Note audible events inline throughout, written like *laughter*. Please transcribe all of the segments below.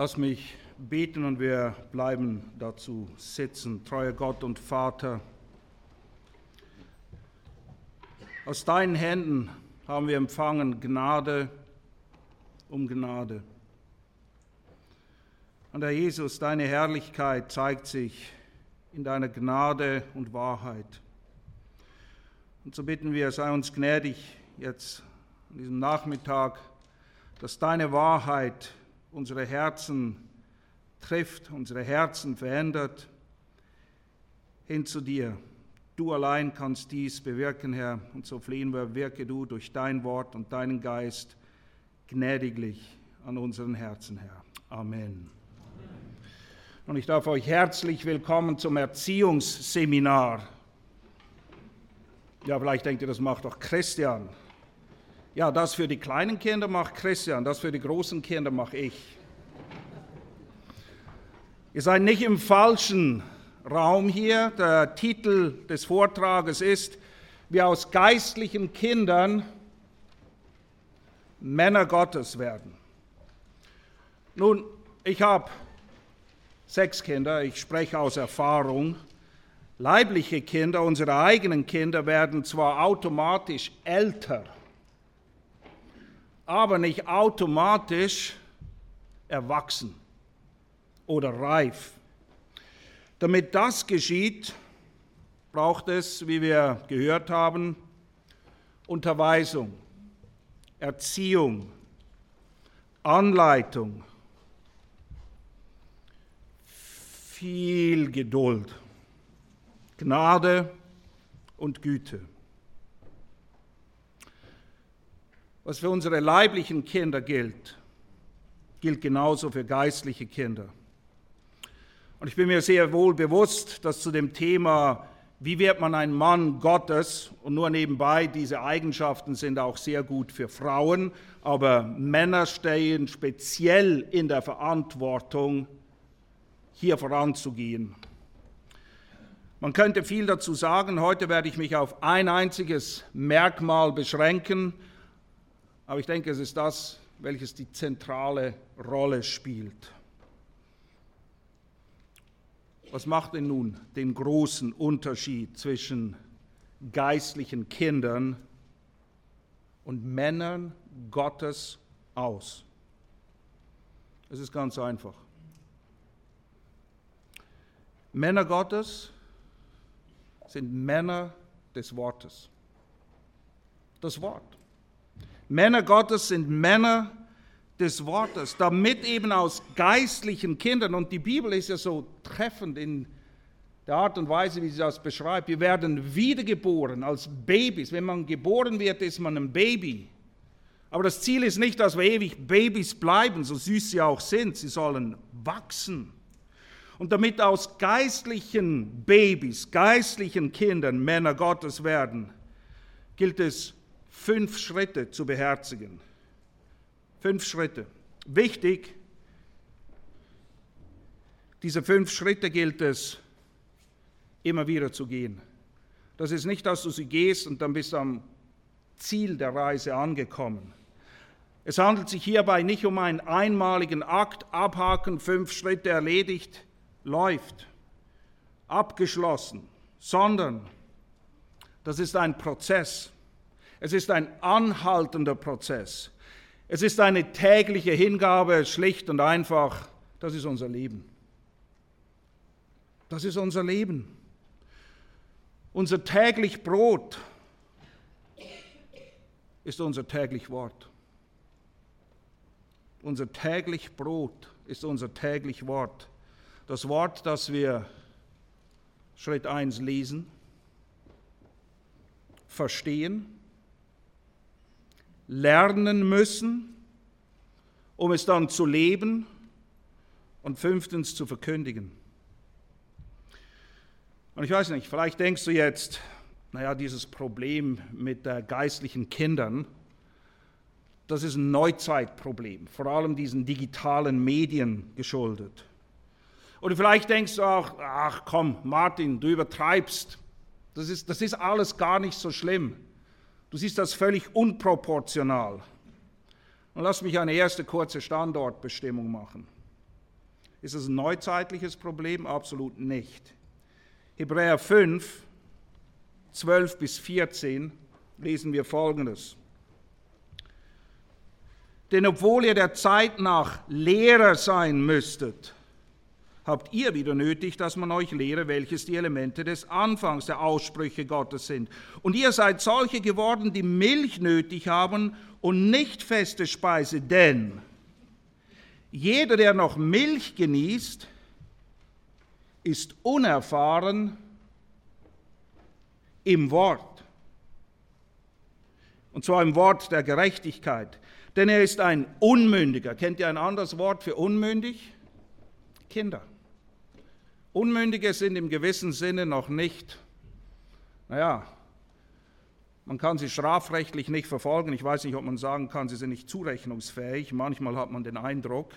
Lass mich beten und wir bleiben dazu sitzen. Treuer Gott und Vater, aus deinen Händen haben wir empfangen Gnade um Gnade. Und Herr Jesus, deine Herrlichkeit zeigt sich in deiner Gnade und Wahrheit. Und so bitten wir, sei uns gnädig jetzt an diesem Nachmittag, dass deine Wahrheit unsere Herzen trifft, unsere Herzen verändert, hin zu dir. Du allein kannst dies bewirken, Herr, und so flehen wir, wirke du durch dein Wort und deinen Geist gnädiglich an unseren Herzen, Herr. Amen. Und ich darf euch herzlich willkommen zum Erziehungsseminar. Ja, vielleicht denkt ihr, das macht doch Christian. Ja, das für die kleinen Kinder macht Christian, das für die großen Kinder mache ich. Ihr seid nicht im falschen Raum hier. Der Titel des Vortrages ist, wie aus geistlichen Kindern Männer Gottes werden. Nun, ich habe sechs Kinder, ich spreche aus Erfahrung. Leibliche Kinder, unsere eigenen Kinder werden zwar automatisch älter, aber nicht automatisch erwachsen oder reif. Damit das geschieht, braucht es, wie wir gehört haben, Unterweisung, Erziehung, Anleitung, viel Geduld, Gnade und Güte. Was für unsere leiblichen Kinder gilt, gilt genauso für geistliche Kinder. Und ich bin mir sehr wohl bewusst, dass zu dem Thema, wie wird man ein Mann Gottes, und nur nebenbei, diese Eigenschaften sind auch sehr gut für Frauen, aber Männer stehen speziell in der Verantwortung, hier voranzugehen. Man könnte viel dazu sagen, heute werde ich mich auf ein einziges Merkmal beschränken, aber ich denke, es ist das, welches die zentrale Rolle spielt. Was macht denn nun den großen Unterschied zwischen geistlichen Kindern und Männern Gottes aus? Es ist ganz einfach. Männer Gottes sind Männer des Wortes. Das Wort. Männer Gottes sind Männer des Wortes, damit eben aus geistlichen Kindern, und die Bibel ist ja so treffend in der Art und Weise, wie sie das beschreibt, wir werden wiedergeboren als Babys. Wenn man geboren wird, ist man ein Baby. Aber das Ziel ist nicht, dass wir ewig Babys bleiben, so süß sie auch sind. Sie sollen wachsen. Und damit aus geistlichen Babys, geistlichen Kindern Männer Gottes werden, gilt es fünf Schritte zu beherzigen. Fünf Schritte. Wichtig, diese fünf Schritte gilt es immer wieder zu gehen. Das ist nicht, dass du sie gehst und dann bist du am Ziel der Reise angekommen. Es handelt sich hierbei nicht um einen einmaligen Akt, abhaken, fünf Schritte erledigt, läuft, abgeschlossen, sondern das ist ein Prozess. Es ist ein anhaltender Prozess. Es ist eine tägliche Hingabe, schlicht und einfach. Das ist unser Leben. Das ist unser Leben. Unser täglich Brot ist unser täglich Wort. Unser täglich Brot ist unser täglich Wort. Das Wort, das wir Schritt 1 lesen, verstehen, lernen müssen, um es dann zu leben und fünftens zu verkündigen. Und ich weiß nicht, vielleicht denkst du jetzt, naja, dieses Problem mit äh, geistlichen Kindern, das ist ein Neuzeitproblem, vor allem diesen digitalen Medien geschuldet. Oder vielleicht denkst du auch, ach komm, Martin, du übertreibst. Das ist, das ist alles gar nicht so schlimm. Du siehst das völlig unproportional. Und lass mich eine erste kurze Standortbestimmung machen. Ist es ein neuzeitliches Problem? Absolut nicht. Hebräer 5, 12 bis 14 lesen wir Folgendes. Denn obwohl ihr der Zeit nach Lehrer sein müsstet, habt ihr wieder nötig, dass man euch lehre, welches die Elemente des Anfangs der Aussprüche Gottes sind. Und ihr seid solche geworden, die Milch nötig haben und nicht feste Speise, denn jeder, der noch Milch genießt, ist unerfahren im Wort. Und zwar im Wort der Gerechtigkeit. Denn er ist ein Unmündiger. Kennt ihr ein anderes Wort für unmündig? Kinder. Unmündige sind im gewissen Sinne noch nicht, naja, man kann sie strafrechtlich nicht verfolgen. Ich weiß nicht, ob man sagen kann, sie sind nicht zurechnungsfähig. Manchmal hat man den Eindruck,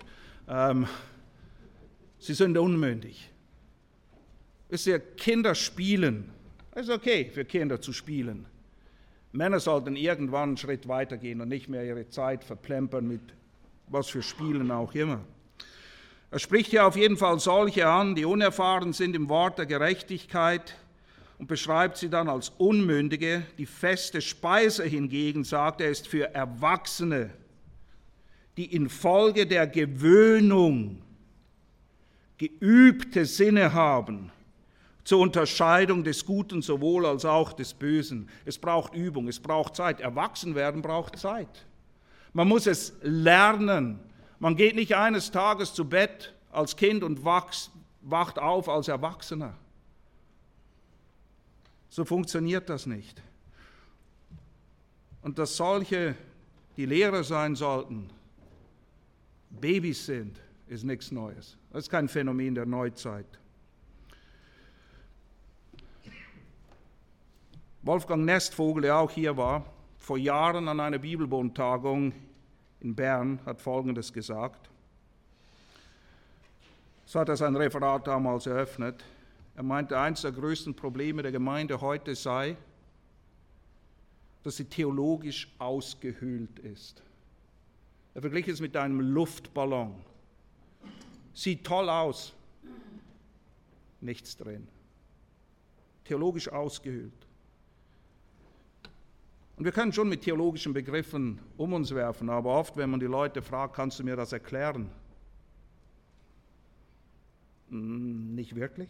ähm, sie sind unmündig. Ist ja Kinder spielen. Ist okay für Kinder zu spielen. Männer sollten irgendwann einen Schritt weitergehen und nicht mehr ihre Zeit verplempern mit was für Spielen auch immer. Er spricht hier auf jeden Fall solche an, die unerfahren sind im Wort der Gerechtigkeit und beschreibt sie dann als Unmündige. Die feste Speise hingegen, sagt er, ist für Erwachsene, die infolge der Gewöhnung geübte Sinne haben zur Unterscheidung des Guten sowohl als auch des Bösen. Es braucht Übung, es braucht Zeit. Erwachsen werden braucht Zeit. Man muss es lernen. Man geht nicht eines Tages zu Bett als Kind und wacht auf als Erwachsener. So funktioniert das nicht. Und dass solche, die Lehrer sein sollten, Babys sind, ist nichts Neues. Das ist kein Phänomen der Neuzeit. Wolfgang Nestvogel, der auch hier war, vor Jahren an einer Bibelbundtagung in Bern hat Folgendes gesagt. So hat er sein Referat damals eröffnet. Er meinte, eines der größten Probleme der Gemeinde heute sei, dass sie theologisch ausgehöhlt ist. Er verglich es mit einem Luftballon. Sieht toll aus, nichts drin. Theologisch ausgehöhlt. Und wir können schon mit theologischen Begriffen um uns werfen, aber oft, wenn man die Leute fragt, kannst du mir das erklären? Hm, nicht wirklich.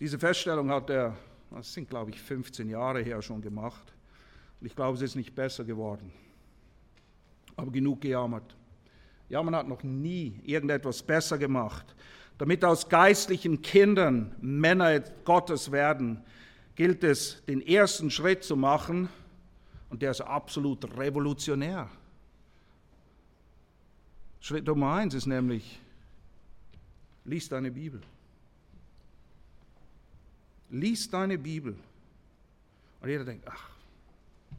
Diese Feststellung hat er, das sind glaube ich 15 Jahre her schon gemacht. Und ich glaube, es ist nicht besser geworden. Aber genug gejammert. Ja, man hat noch nie irgendetwas besser gemacht. Damit aus geistlichen Kindern Männer Gottes werden, gilt es, den ersten Schritt zu machen, und der ist absolut revolutionär. Schritt Nummer eins ist nämlich, lies deine Bibel. Lies deine Bibel. Und jeder denkt, ach,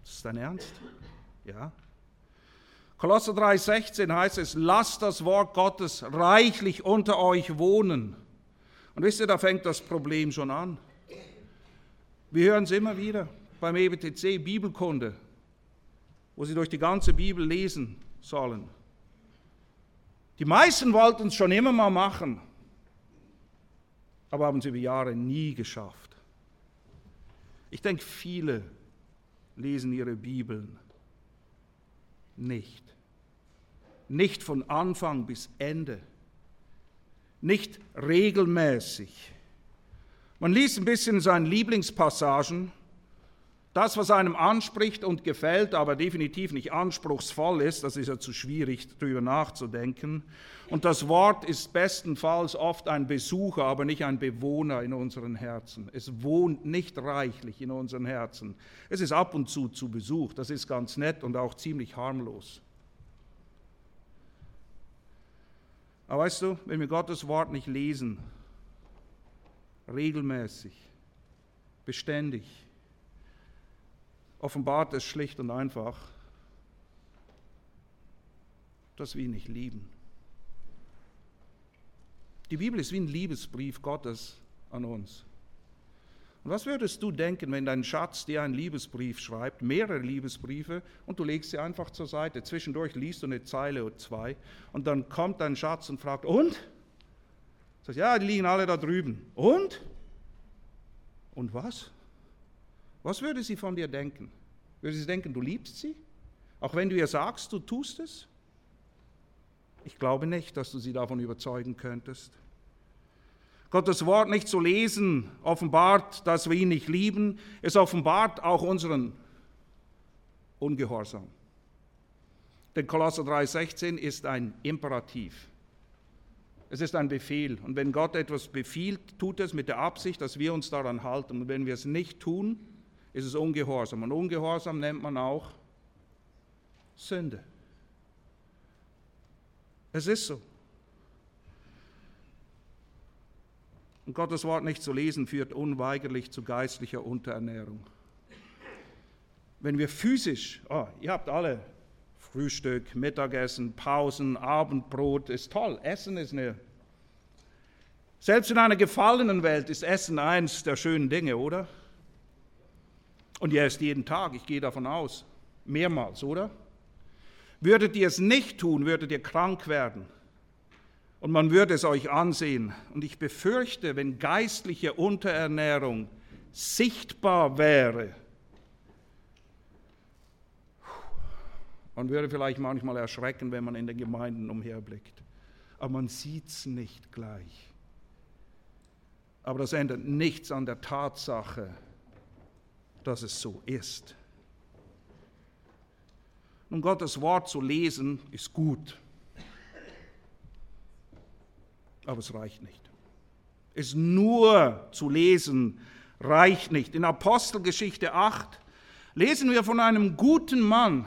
ist das dein Ernst? Ja. Kolosser 3,16 heißt es, lasst das Wort Gottes reichlich unter euch wohnen. Und wisst ihr, da fängt das Problem schon an. Wir hören es immer wieder beim EBTC, Bibelkunde, wo sie durch die ganze Bibel lesen sollen. Die meisten wollten es schon immer mal machen, aber haben es über Jahre nie geschafft. Ich denke, viele lesen ihre Bibeln nicht. Nicht von Anfang bis Ende. Nicht regelmäßig. Man liest ein bisschen seine Lieblingspassagen, das, was einem anspricht und gefällt, aber definitiv nicht anspruchsvoll ist, das ist ja zu schwierig, darüber nachzudenken. Und das Wort ist bestenfalls oft ein Besucher, aber nicht ein Bewohner in unseren Herzen. Es wohnt nicht reichlich in unseren Herzen. Es ist ab und zu zu Besuch, das ist ganz nett und auch ziemlich harmlos. Aber weißt du, wenn wir Gottes Wort nicht lesen, regelmäßig, beständig, offenbart es schlicht und einfach, dass wir ihn nicht lieben. Die Bibel ist wie ein Liebesbrief Gottes an uns. Und was würdest du denken, wenn dein Schatz dir einen Liebesbrief schreibt, mehrere Liebesbriefe, und du legst sie einfach zur Seite, zwischendurch liest du eine Zeile oder zwei, und dann kommt dein Schatz und fragt, und? Sagst, ja, die liegen alle da drüben. Und? Und was? Was würde sie von dir denken? Würde sie denken, du liebst sie? Auch wenn du ihr sagst, du tust es? Ich glaube nicht, dass du sie davon überzeugen könntest. Gottes Wort nicht zu lesen, offenbart, dass wir ihn nicht lieben. Es offenbart auch unseren Ungehorsam. Denn Kolosser 3,16 ist ein Imperativ. Es ist ein Befehl. Und wenn Gott etwas befiehlt, tut es mit der Absicht, dass wir uns daran halten. Und wenn wir es nicht tun, ist es Ungehorsam. Und Ungehorsam nennt man auch Sünde. Es ist so. Und Gottes Wort nicht zu lesen führt unweigerlich zu geistlicher Unterernährung. Wenn wir physisch, oh, ihr habt alle Frühstück, Mittagessen, Pausen, Abendbrot, ist toll. Essen ist eine. Selbst in einer gefallenen Welt ist Essen eins der schönen Dinge, oder? Und ihr esst jeden Tag, ich gehe davon aus. Mehrmals, oder? Würdet ihr es nicht tun, würdet ihr krank werden und man würde es euch ansehen. Und ich befürchte, wenn geistliche Unterernährung sichtbar wäre, man würde vielleicht manchmal erschrecken, wenn man in den Gemeinden umherblickt. Aber man sieht es nicht gleich. Aber das ändert nichts an der Tatsache, dass es so ist. Nun, Gottes Wort zu lesen ist gut aber es reicht nicht. Es nur zu lesen reicht nicht. In Apostelgeschichte 8 lesen wir von einem guten Mann,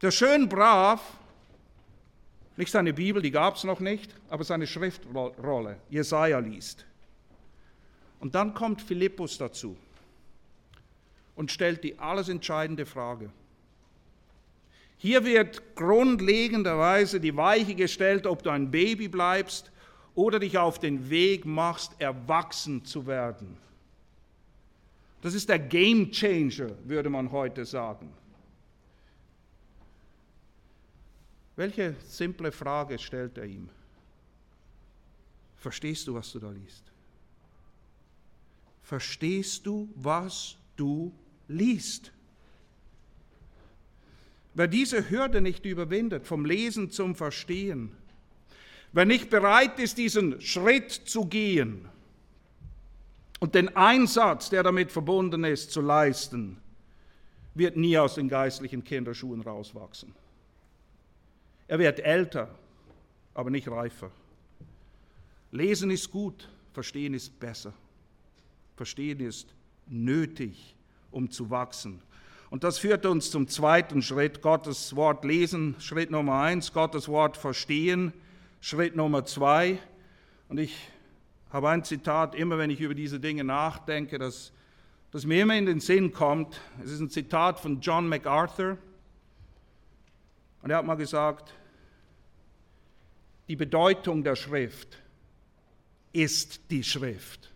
der schön brav, nicht seine Bibel, die gab es noch nicht, aber seine Schriftrolle, Jesaja liest. Und dann kommt Philippus dazu und stellt die alles entscheidende Frage. Hier wird grundlegenderweise die Weiche gestellt, ob du ein Baby bleibst oder dich auf den Weg machst, erwachsen zu werden. Das ist der Game Changer, würde man heute sagen. Welche simple Frage stellt er ihm? Verstehst du, was du da liest? Verstehst du, was du liest? Wer diese Hürde nicht überwindet, vom Lesen zum Verstehen, wer nicht bereit ist, diesen Schritt zu gehen und den Einsatz, der damit verbunden ist, zu leisten, wird nie aus den geistlichen Kinderschuhen rauswachsen. Er wird älter, aber nicht reifer. Lesen ist gut, verstehen ist besser. Verstehen ist nötig, um zu wachsen. Und das führt uns zum zweiten Schritt, Gottes Wort lesen, Schritt Nummer eins, Gottes Wort verstehen, Schritt Nummer zwei. Und ich habe ein Zitat, immer wenn ich über diese Dinge nachdenke, das, das mir immer in den Sinn kommt. Es ist ein Zitat von John MacArthur. Und er hat mal gesagt, die Bedeutung der Schrift ist die Schrift.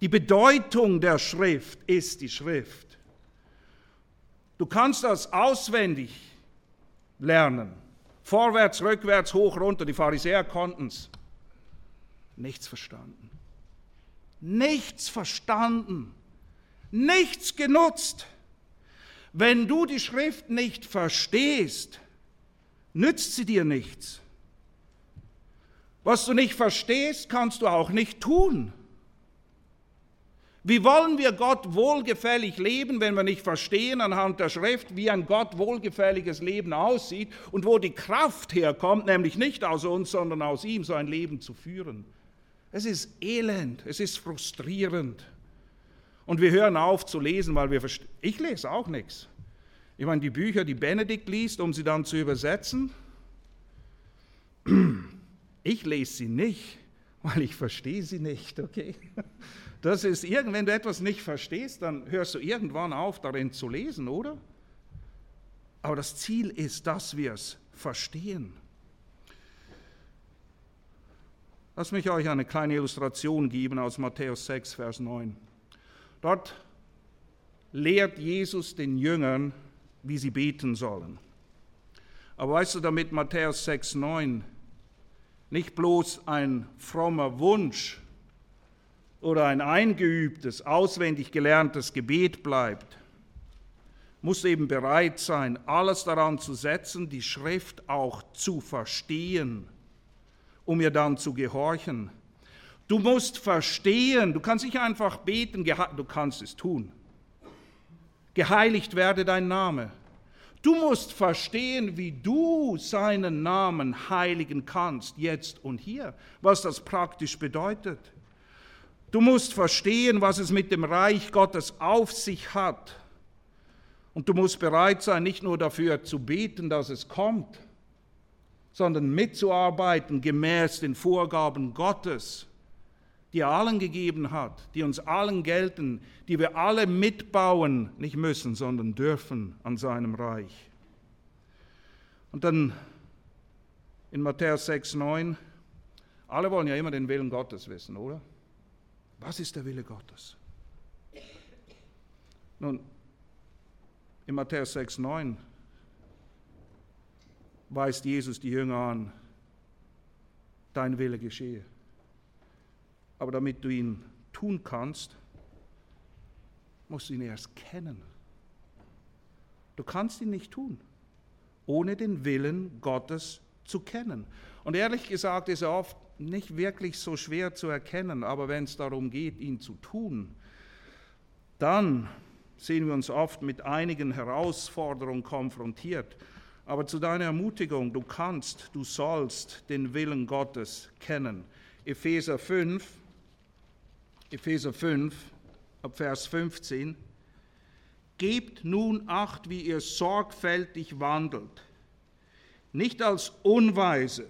Die Bedeutung der Schrift ist die Schrift. Du kannst das auswendig lernen. Vorwärts, rückwärts, hoch, runter. Die Pharisäer konnten es. Nichts verstanden. Nichts verstanden. Nichts genutzt. Wenn du die Schrift nicht verstehst, nützt sie dir nichts. Was du nicht verstehst, kannst du auch nicht tun. Wie wollen wir Gott wohlgefällig leben, wenn wir nicht verstehen anhand der Schrift, wie ein Gott wohlgefälliges Leben aussieht und wo die Kraft herkommt, nämlich nicht aus uns, sondern aus ihm, so ein Leben zu führen? Es ist elend, es ist frustrierend. Und wir hören auf zu lesen, weil wir verstehen. Ich lese auch nichts. Ich meine, die Bücher, die Benedikt liest, um sie dann zu übersetzen, ich lese sie nicht, weil ich verstehe sie nicht, okay? Das ist, wenn du etwas nicht verstehst, dann hörst du irgendwann auf, darin zu lesen, oder? Aber das Ziel ist, dass wir es verstehen. Lass mich euch eine kleine Illustration geben aus Matthäus 6, Vers 9. Dort lehrt Jesus den Jüngern, wie sie beten sollen. Aber weißt du, damit Matthäus 6, 9 nicht bloß ein frommer Wunsch oder ein eingeübtes, auswendig gelerntes Gebet bleibt, muss eben bereit sein, alles daran zu setzen, die Schrift auch zu verstehen, um ihr dann zu gehorchen. Du musst verstehen, du kannst nicht einfach beten, du kannst es tun. Geheiligt werde dein Name. Du musst verstehen, wie du seinen Namen heiligen kannst, jetzt und hier, was das praktisch bedeutet. Du musst verstehen, was es mit dem Reich Gottes auf sich hat. Und du musst bereit sein, nicht nur dafür zu beten, dass es kommt, sondern mitzuarbeiten gemäß den Vorgaben Gottes die er allen gegeben hat, die uns allen gelten, die wir alle mitbauen, nicht müssen, sondern dürfen an seinem Reich. Und dann in Matthäus 6, 9, alle wollen ja immer den Willen Gottes wissen, oder? Was ist der Wille Gottes? Nun, in Matthäus 6, 9 weist Jesus die Jünger an, dein Wille geschehe. Aber damit du ihn tun kannst, musst du ihn erst kennen. Du kannst ihn nicht tun, ohne den Willen Gottes zu kennen. Und ehrlich gesagt ist er oft nicht wirklich so schwer zu erkennen, aber wenn es darum geht, ihn zu tun, dann sehen wir uns oft mit einigen Herausforderungen konfrontiert. Aber zu deiner Ermutigung, du kannst, du sollst den Willen Gottes kennen. Epheser 5, Epheser 5, ab Vers 15. Gebt nun acht, wie ihr sorgfältig wandelt, nicht als Unweise,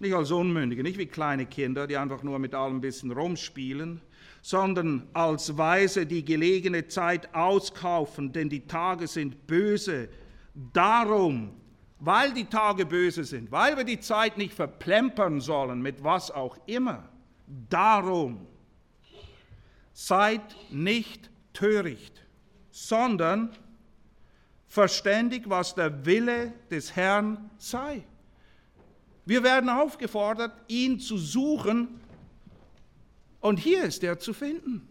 nicht als Unmündige, nicht wie kleine Kinder, die einfach nur mit allem ein bisschen rumspielen, sondern als Weise, die gelegene Zeit auskaufen, denn die Tage sind böse. Darum, weil die Tage böse sind, weil wir die Zeit nicht verplempern sollen mit was auch immer, Darum seid nicht töricht, sondern verständig, was der Wille des Herrn sei. Wir werden aufgefordert, ihn zu suchen und hier ist er zu finden.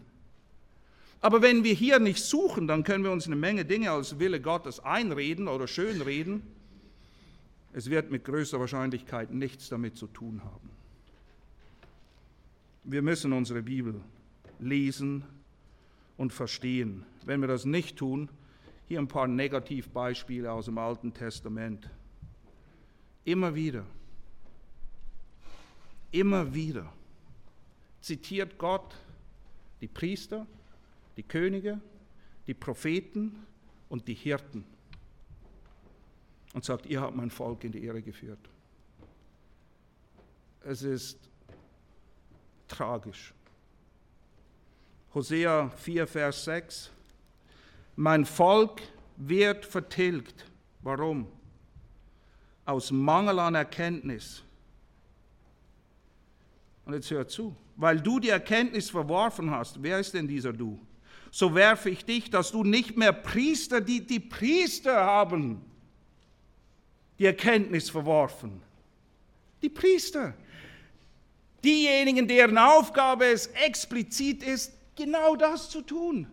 Aber wenn wir hier nicht suchen, dann können wir uns eine Menge Dinge als Wille Gottes einreden oder schönreden. Es wird mit größter Wahrscheinlichkeit nichts damit zu tun haben. Wir müssen unsere Bibel lesen und verstehen. Wenn wir das nicht tun, hier ein paar Negativbeispiele aus dem Alten Testament. Immer wieder, immer wieder zitiert Gott die Priester, die Könige, die Propheten und die Hirten und sagt, ihr habt mein Volk in die Ehre geführt. Es ist tragisch. Hosea 4, Vers 6. Mein Volk wird vertilgt. Warum? Aus Mangel an Erkenntnis. Und jetzt hör zu. Weil du die Erkenntnis verworfen hast, wer ist denn dieser du? So werfe ich dich, dass du nicht mehr Priester, die die Priester haben, die Erkenntnis verworfen. Die Priester. Diejenigen, deren Aufgabe es explizit ist, genau das zu tun.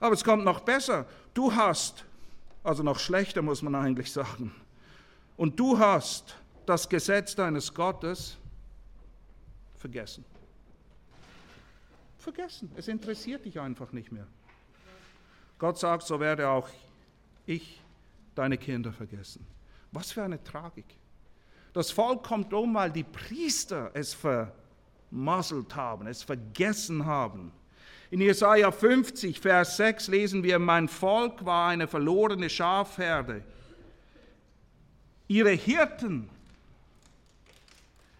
Aber es kommt noch besser. Du hast, also noch schlechter muss man eigentlich sagen, und du hast das Gesetz deines Gottes vergessen. Vergessen. Es interessiert dich einfach nicht mehr. Gott sagt, so werde auch ich deine Kinder vergessen. Was für eine Tragik. Das Volk kommt um, weil die Priester es vermasselt haben, es vergessen haben. In Jesaja 50, Vers 6 lesen wir: Mein Volk war eine verlorene Schafherde. Ihre Hirten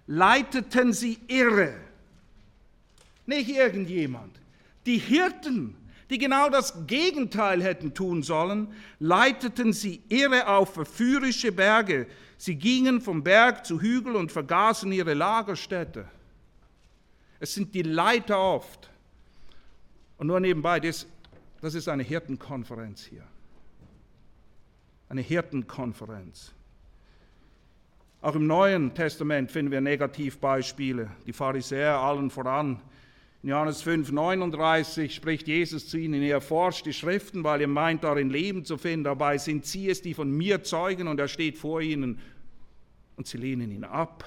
leiteten sie irre. Nicht irgendjemand. Die Hirten die genau das Gegenteil hätten tun sollen, leiteten sie irre auf verführerische Berge. Sie gingen vom Berg zu Hügel und vergaßen ihre Lagerstätte. Es sind die Leiter oft. Und nur nebenbei, das, das ist eine Hirtenkonferenz hier. Eine Hirtenkonferenz. Auch im Neuen Testament finden wir Negativbeispiele. Die Pharisäer allen voran in Johannes 5, 39 spricht Jesus zu ihnen, ihr forscht die Schriften, weil ihr meint, darin Leben zu finden. Dabei sind sie es, die von mir zeugen und er steht vor ihnen und sie lehnen ihn ab.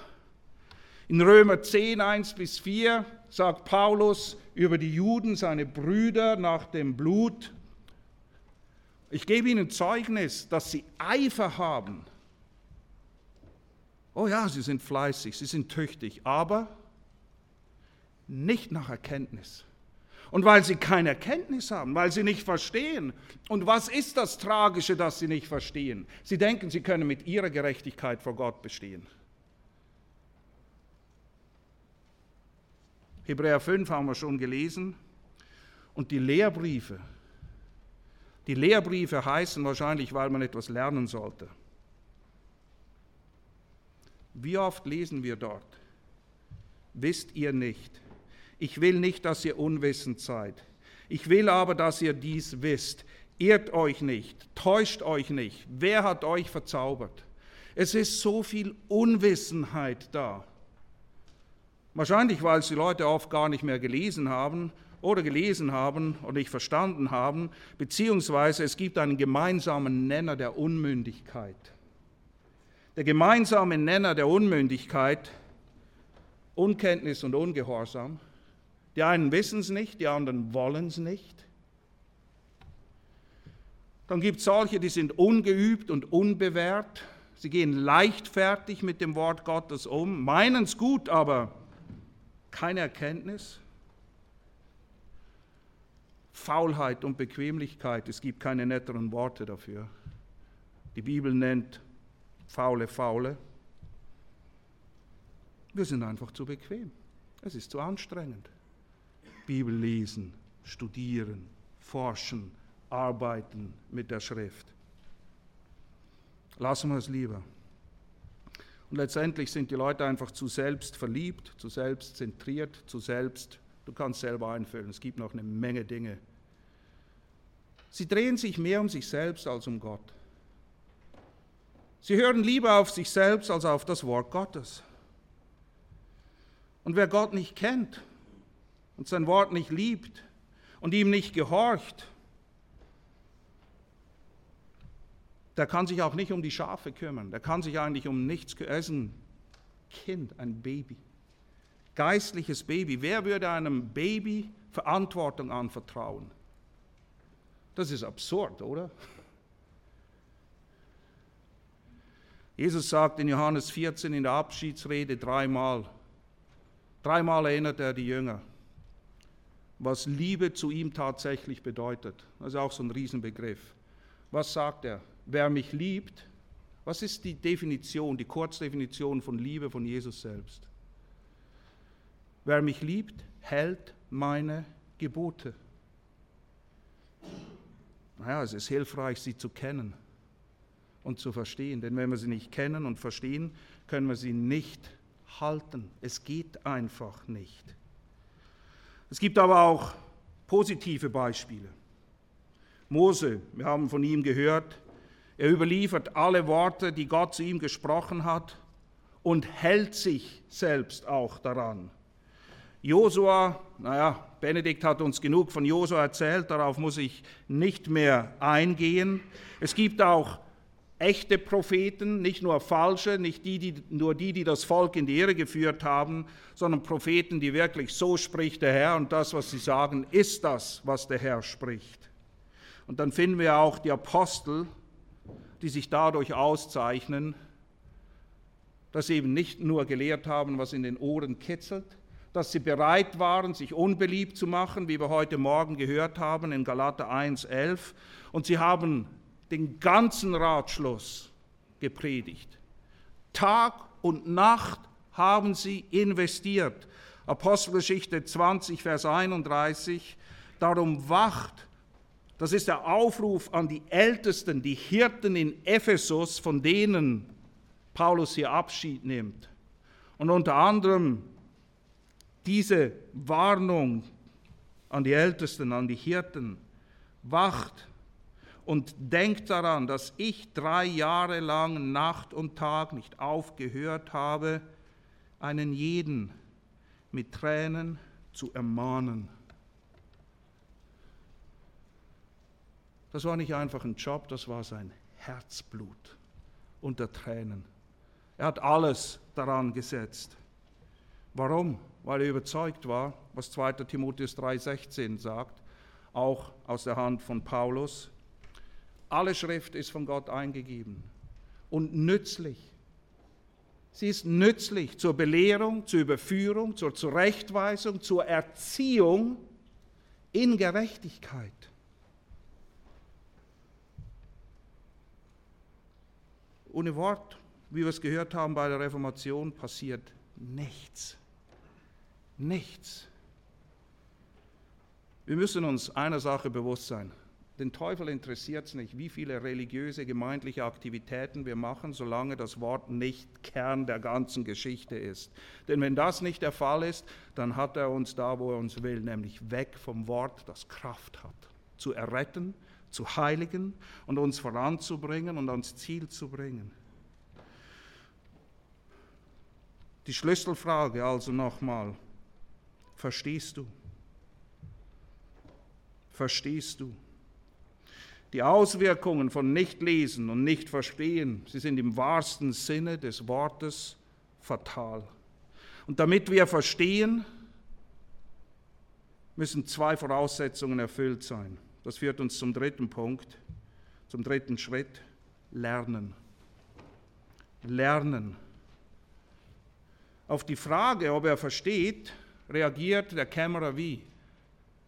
In Römer 10, 1 bis 4 sagt Paulus über die Juden, seine Brüder nach dem Blut, ich gebe ihnen Zeugnis, dass sie Eifer haben. Oh ja, sie sind fleißig, sie sind tüchtig, aber nicht nach Erkenntnis. Und weil sie keine Erkenntnis haben, weil sie nicht verstehen. Und was ist das Tragische, dass sie nicht verstehen? Sie denken, sie können mit ihrer Gerechtigkeit vor Gott bestehen. Hebräer 5 haben wir schon gelesen. Und die Lehrbriefe, die Lehrbriefe heißen wahrscheinlich, weil man etwas lernen sollte. Wie oft lesen wir dort? Wisst ihr nicht? Ich will nicht, dass ihr unwissend seid. Ich will aber, dass ihr dies wisst. Irrt euch nicht, täuscht euch nicht. Wer hat euch verzaubert? Es ist so viel Unwissenheit da. Wahrscheinlich, weil es die Leute oft gar nicht mehr gelesen haben oder gelesen haben und nicht verstanden haben, beziehungsweise es gibt einen gemeinsamen Nenner der Unmündigkeit. Der gemeinsame Nenner der Unmündigkeit, Unkenntnis und Ungehorsam, die einen wissen es nicht, die anderen wollen es nicht. Dann gibt es solche, die sind ungeübt und unbewährt. Sie gehen leichtfertig mit dem Wort Gottes um, meinen es gut, aber keine Erkenntnis. Faulheit und Bequemlichkeit, es gibt keine netteren Worte dafür. Die Bibel nennt faule Faule. Wir sind einfach zu bequem. Es ist zu anstrengend. Bibel lesen, studieren, forschen, arbeiten mit der Schrift. Lassen wir es lieber. Und letztendlich sind die Leute einfach zu selbst verliebt, zu selbst zentriert, zu selbst, du kannst selber einfüllen, es gibt noch eine Menge Dinge. Sie drehen sich mehr um sich selbst als um Gott. Sie hören lieber auf sich selbst als auf das Wort Gottes. Und wer Gott nicht kennt, und sein Wort nicht liebt und ihm nicht gehorcht, der kann sich auch nicht um die Schafe kümmern. Der kann sich eigentlich um nichts kümmern. Er ist ein Kind, ein Baby. Geistliches Baby. Wer würde einem Baby Verantwortung anvertrauen? Das ist absurd, oder? Jesus sagt in Johannes 14 in der Abschiedsrede dreimal, dreimal erinnert er die Jünger, was Liebe zu ihm tatsächlich bedeutet. Das ist auch so ein Riesenbegriff. Was sagt er? Wer mich liebt, was ist die Definition, die Kurzdefinition von Liebe von Jesus selbst? Wer mich liebt, hält meine Gebote. Naja, es ist hilfreich, sie zu kennen und zu verstehen, denn wenn wir sie nicht kennen und verstehen, können wir sie nicht halten. Es geht einfach nicht. Es gibt aber auch positive Beispiele. Mose, wir haben von ihm gehört, er überliefert alle Worte, die Gott zu ihm gesprochen hat und hält sich selbst auch daran. Josua, naja, Benedikt hat uns genug von Josua erzählt, darauf muss ich nicht mehr eingehen. Es gibt auch echte Propheten, nicht nur falsche, nicht die, die, nur die, die das Volk in die Irre geführt haben, sondern Propheten, die wirklich so spricht der Herr und das, was sie sagen, ist das, was der Herr spricht. Und dann finden wir auch die Apostel, die sich dadurch auszeichnen, dass sie eben nicht nur gelehrt haben, was in den Ohren kitzelt, dass sie bereit waren, sich unbeliebt zu machen, wie wir heute Morgen gehört haben in Galater 1,11. Und sie haben den ganzen Ratschluss gepredigt. Tag und Nacht haben sie investiert. Apostelgeschichte 20, Vers 31. Darum wacht Das ist der Aufruf an die Ältesten, die Hirten in Ephesus, von denen Paulus hier Abschied nimmt. Und unter anderem diese Warnung an die Ältesten, an die Hirten, wacht und denkt daran, dass ich drei Jahre lang Nacht und Tag nicht aufgehört habe, einen jeden mit Tränen zu ermahnen. Das war nicht einfach ein Job, das war sein Herzblut unter Tränen. Er hat alles daran gesetzt. Warum? Weil er überzeugt war, was 2. Timotheus 3:16 sagt, auch aus der Hand von Paulus. Alle Schrift ist von Gott eingegeben und nützlich. Sie ist nützlich zur Belehrung, zur Überführung, zur Zurechtweisung, zur Erziehung in Gerechtigkeit. Ohne Wort, wie wir es gehört haben bei der Reformation, passiert nichts. Nichts. Wir müssen uns einer Sache bewusst sein. Den Teufel interessiert es nicht, wie viele religiöse, gemeindliche Aktivitäten wir machen, solange das Wort nicht Kern der ganzen Geschichte ist. Denn wenn das nicht der Fall ist, dann hat er uns da, wo er uns will, nämlich weg vom Wort, das Kraft hat, zu erretten, zu heiligen und uns voranzubringen und ans Ziel zu bringen. Die Schlüsselfrage also nochmal, verstehst du? Verstehst du? Die Auswirkungen von Nichtlesen und Nichtverstehen, sie sind im wahrsten Sinne des Wortes fatal. Und damit wir verstehen, müssen zwei Voraussetzungen erfüllt sein. Das führt uns zum dritten Punkt, zum dritten Schritt, Lernen. Lernen. Auf die Frage, ob er versteht, reagiert der Kämmerer wie?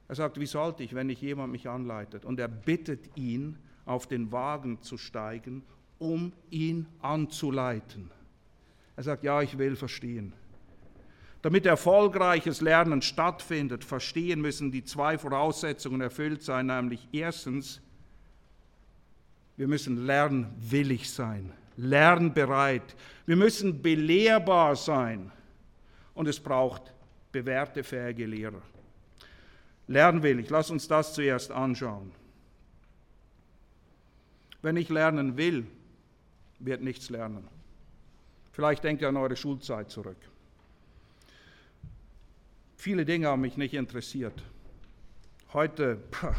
Er sagt, wie sollte ich, wenn nicht jemand mich anleitet? Und er bittet ihn, auf den Wagen zu steigen, um ihn anzuleiten. Er sagt, ja, ich will verstehen. Damit erfolgreiches Lernen stattfindet, verstehen müssen die zwei Voraussetzungen erfüllt sein, nämlich erstens, wir müssen lernwillig sein, lernbereit. Wir müssen belehrbar sein und es braucht bewährte, fähige Lehrer. Lernwillig, lass uns das zuerst anschauen. Wenn ich lernen will, wird nichts lernen. Vielleicht denkt ihr an eure Schulzeit zurück. Viele Dinge haben mich nicht interessiert. Heute pah,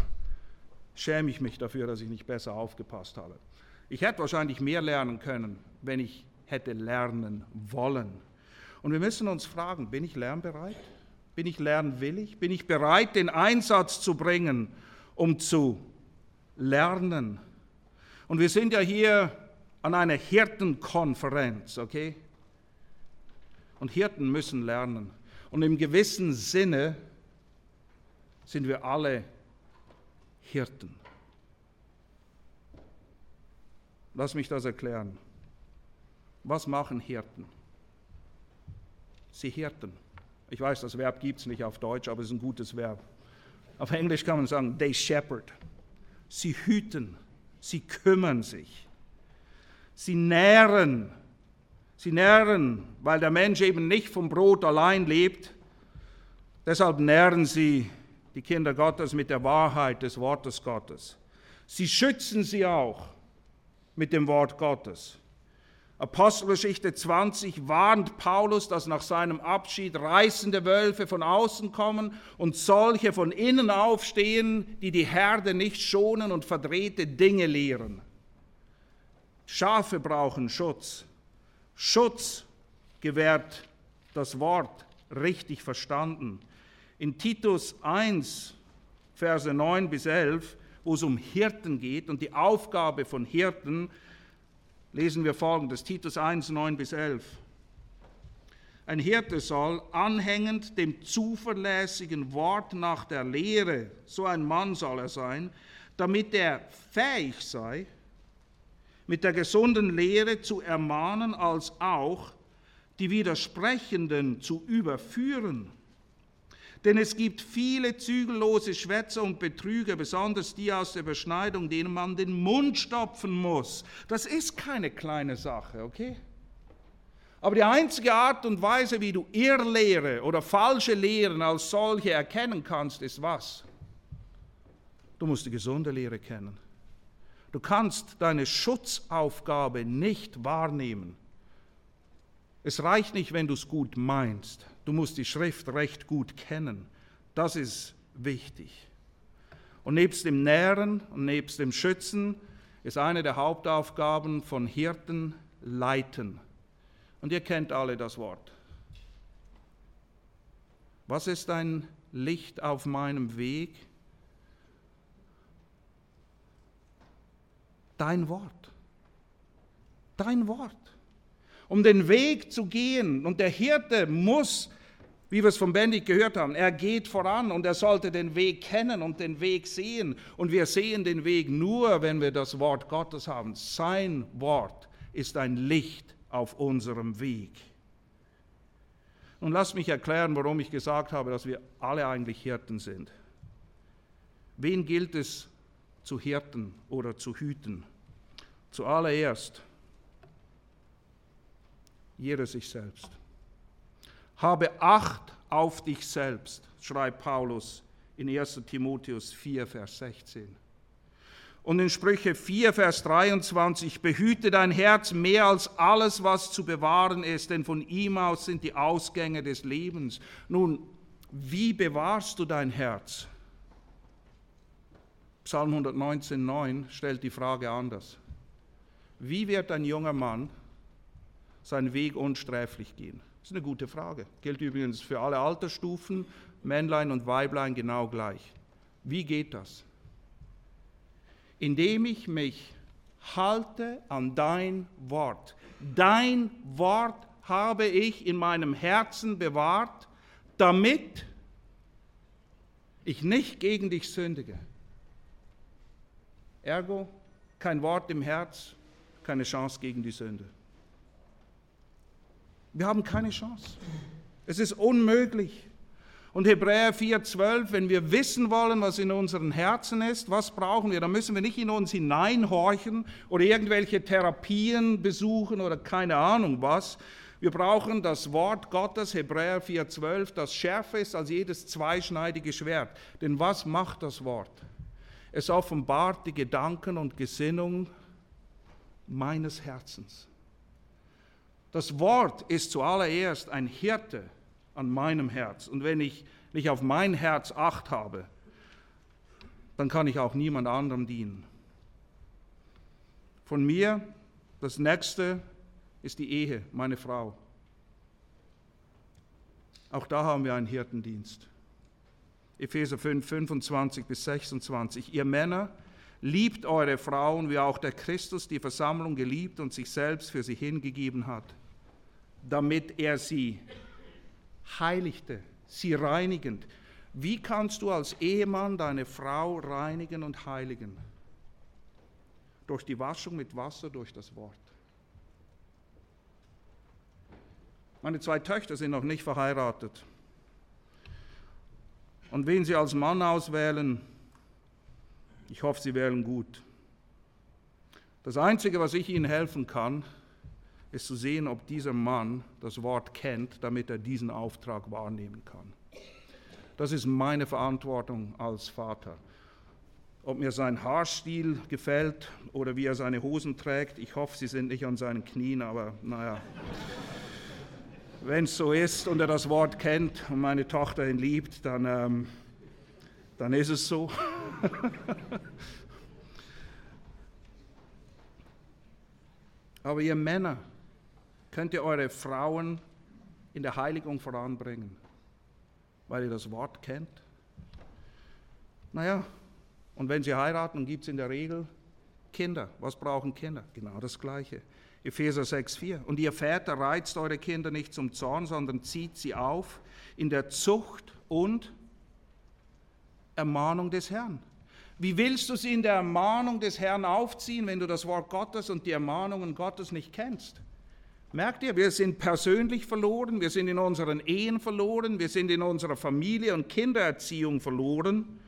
schäme ich mich dafür, dass ich nicht besser aufgepasst habe. Ich hätte wahrscheinlich mehr lernen können, wenn ich hätte lernen wollen. Und wir müssen uns fragen, bin ich lernbereit? Bin ich lernwillig? Bin ich bereit, den Einsatz zu bringen, um zu lernen? Und wir sind ja hier an einer Hirtenkonferenz, okay? Und Hirten müssen lernen. Und im gewissen Sinne sind wir alle Hirten. Lass mich das erklären. Was machen Hirten? Sie hirten. Ich weiß, das Verb gibt es nicht auf Deutsch, aber es ist ein gutes Verb. Auf Englisch kann man sagen, they shepherd. Sie hüten, sie kümmern sich. Sie nähren Sie nähren, weil der Mensch eben nicht vom Brot allein lebt. Deshalb nähren sie die Kinder Gottes mit der Wahrheit des Wortes Gottes. Sie schützen sie auch mit dem Wort Gottes. Apostelgeschichte 20 warnt Paulus, dass nach seinem Abschied reißende Wölfe von außen kommen und solche von innen aufstehen, die die Herde nicht schonen und verdrehte Dinge lehren. Schafe brauchen Schutz. Schutz gewährt das Wort richtig verstanden. In Titus 1, Verse 9 bis 11, wo es um Hirten geht und die Aufgabe von Hirten, lesen wir folgendes, Titus 1, 9 bis 11. Ein Hirte soll anhängend dem zuverlässigen Wort nach der Lehre, so ein Mann soll er sein, damit er fähig sei, mit der gesunden Lehre zu ermahnen, als auch die Widersprechenden zu überführen. Denn es gibt viele zügellose Schwätzer und Betrüger, besonders die aus der Überschneidung, denen man den Mund stopfen muss. Das ist keine kleine Sache, okay? Aber die einzige Art und Weise, wie du Irrlehre oder falsche Lehren als solche erkennen kannst, ist was? Du musst die gesunde Lehre kennen. Du kannst deine Schutzaufgabe nicht wahrnehmen. Es reicht nicht, wenn du es gut meinst. Du musst die Schrift recht gut kennen. Das ist wichtig. Und nebst dem Nähren und nebst dem Schützen ist eine der Hauptaufgaben von Hirten Leiten. Und ihr kennt alle das Wort. Was ist ein Licht auf meinem Weg? Dein Wort. Dein Wort. Um den Weg zu gehen. Und der Hirte muss, wie wir es von Bendig gehört haben, er geht voran und er sollte den Weg kennen und den Weg sehen. Und wir sehen den Weg nur, wenn wir das Wort Gottes haben. Sein Wort ist ein Licht auf unserem Weg. Nun lasst mich erklären, warum ich gesagt habe, dass wir alle eigentlich Hirten sind. Wen gilt es zu hirten oder zu hüten? Zuallererst jeder sich selbst. Habe Acht auf dich selbst, schreibt Paulus in 1 Timotheus 4, Vers 16. Und in Sprüche 4, Vers 23, behüte dein Herz mehr als alles, was zu bewahren ist, denn von ihm aus sind die Ausgänge des Lebens. Nun, wie bewahrst du dein Herz? Psalm 119, 9 stellt die Frage anders. Wie wird ein junger Mann seinen Weg unsträflich gehen? Das ist eine gute Frage. Gilt übrigens für alle Altersstufen, Männlein und Weiblein genau gleich. Wie geht das? indem ich mich halte an dein Wort. Dein Wort habe ich in meinem Herzen bewahrt, damit ich nicht gegen dich sündige. Ergo, kein Wort im Herz, keine Chance gegen die Sünde. Wir haben keine Chance. Es ist unmöglich. Und Hebräer 4,12, wenn wir wissen wollen, was in unseren Herzen ist, was brauchen wir, dann müssen wir nicht in uns hineinhorchen oder irgendwelche Therapien besuchen oder keine Ahnung was. Wir brauchen das Wort Gottes, Hebräer 4,12, das schärfer ist als jedes zweischneidige Schwert. Denn was macht das Wort? Es offenbart die Gedanken und Gesinnung meines Herzens. Das Wort ist zuallererst ein Hirte an meinem Herz. Und wenn ich nicht auf mein Herz acht habe, dann kann ich auch niemand anderem dienen. Von mir, das nächste ist die Ehe, meine Frau. Auch da haben wir einen Hirtendienst. Epheser 5, 25 bis 26. Ihr Männer, liebt eure Frauen, wie auch der Christus die Versammlung geliebt und sich selbst für sie hingegeben hat, damit er sie heiligte, sie reinigend. Wie kannst du als Ehemann deine Frau reinigen und heiligen? Durch die Waschung mit Wasser, durch das Wort. Meine zwei Töchter sind noch nicht verheiratet. Und wen sie als Mann auswählen, ich hoffe, sie wählen gut. Das Einzige, was ich ihnen helfen kann, ist zu sehen, ob dieser Mann das Wort kennt, damit er diesen Auftrag wahrnehmen kann. Das ist meine Verantwortung als Vater. Ob mir sein Haarstil gefällt oder wie er seine Hosen trägt, ich hoffe, sie sind nicht an seinen Knien, aber naja. Wenn es so ist und er das Wort kennt und meine Tochter ihn liebt, dann, ähm, dann ist es so. *laughs* aber ihr Männer, könnt ihr eure Frauen in der Heiligung voranbringen, weil ihr das Wort kennt? Naja, und wenn sie heiraten, gibt es in der Regel Kinder. Was brauchen Kinder? Genau das Gleiche. Epheser 6,4. Und ihr Väter reizt eure Kinder nicht zum Zorn, sondern zieht sie auf in der Zucht und Ermahnung des Herrn. Wie willst du sie in der Ermahnung des Herrn aufziehen, wenn du das Wort Gottes und die Ermahnungen Gottes nicht kennst? Merkt ihr, wir sind persönlich verloren, wir sind in unseren Ehen verloren, wir sind in unserer Familie und Kindererziehung verloren.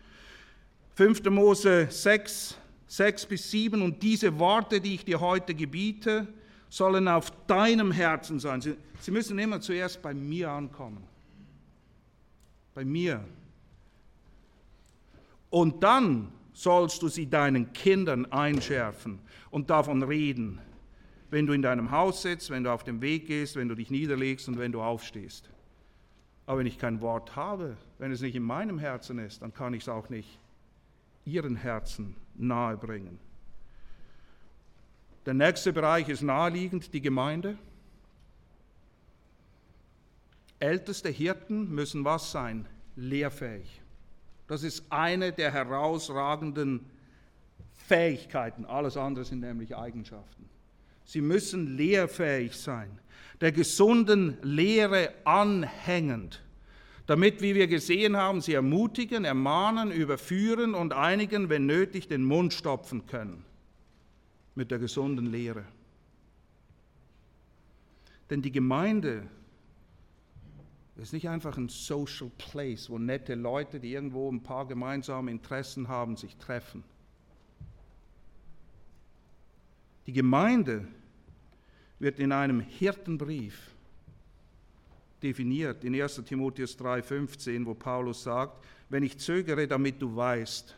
5. Mose 6, 6 bis 7 und diese Worte, die ich dir heute gebiete, sollen auf deinem Herzen sein. Sie, sie müssen immer zuerst bei mir ankommen. Bei mir. Und dann sollst du sie deinen Kindern einschärfen und davon reden wenn du in deinem Haus sitzt, wenn du auf dem Weg gehst, wenn du dich niederlegst und wenn du aufstehst. Aber wenn ich kein Wort habe, wenn es nicht in meinem Herzen ist, dann kann ich es auch nicht ihren Herzen nahebringen. Der nächste Bereich ist naheliegend, die Gemeinde. Älteste Hirten müssen was sein? Lehrfähig. Das ist eine der herausragenden Fähigkeiten. Alles andere sind nämlich Eigenschaften. Sie müssen lehrfähig sein, der gesunden Lehre anhängend, damit, wie wir gesehen haben, sie ermutigen, ermahnen, überführen und einigen, wenn nötig, den Mund stopfen können mit der gesunden Lehre. Denn die Gemeinde ist nicht einfach ein Social Place, wo nette Leute, die irgendwo ein paar gemeinsame Interessen haben, sich treffen. Die Gemeinde wird in einem Hirtenbrief definiert, in 1 Timotheus 3:15, wo Paulus sagt, wenn ich zögere, damit du weißt,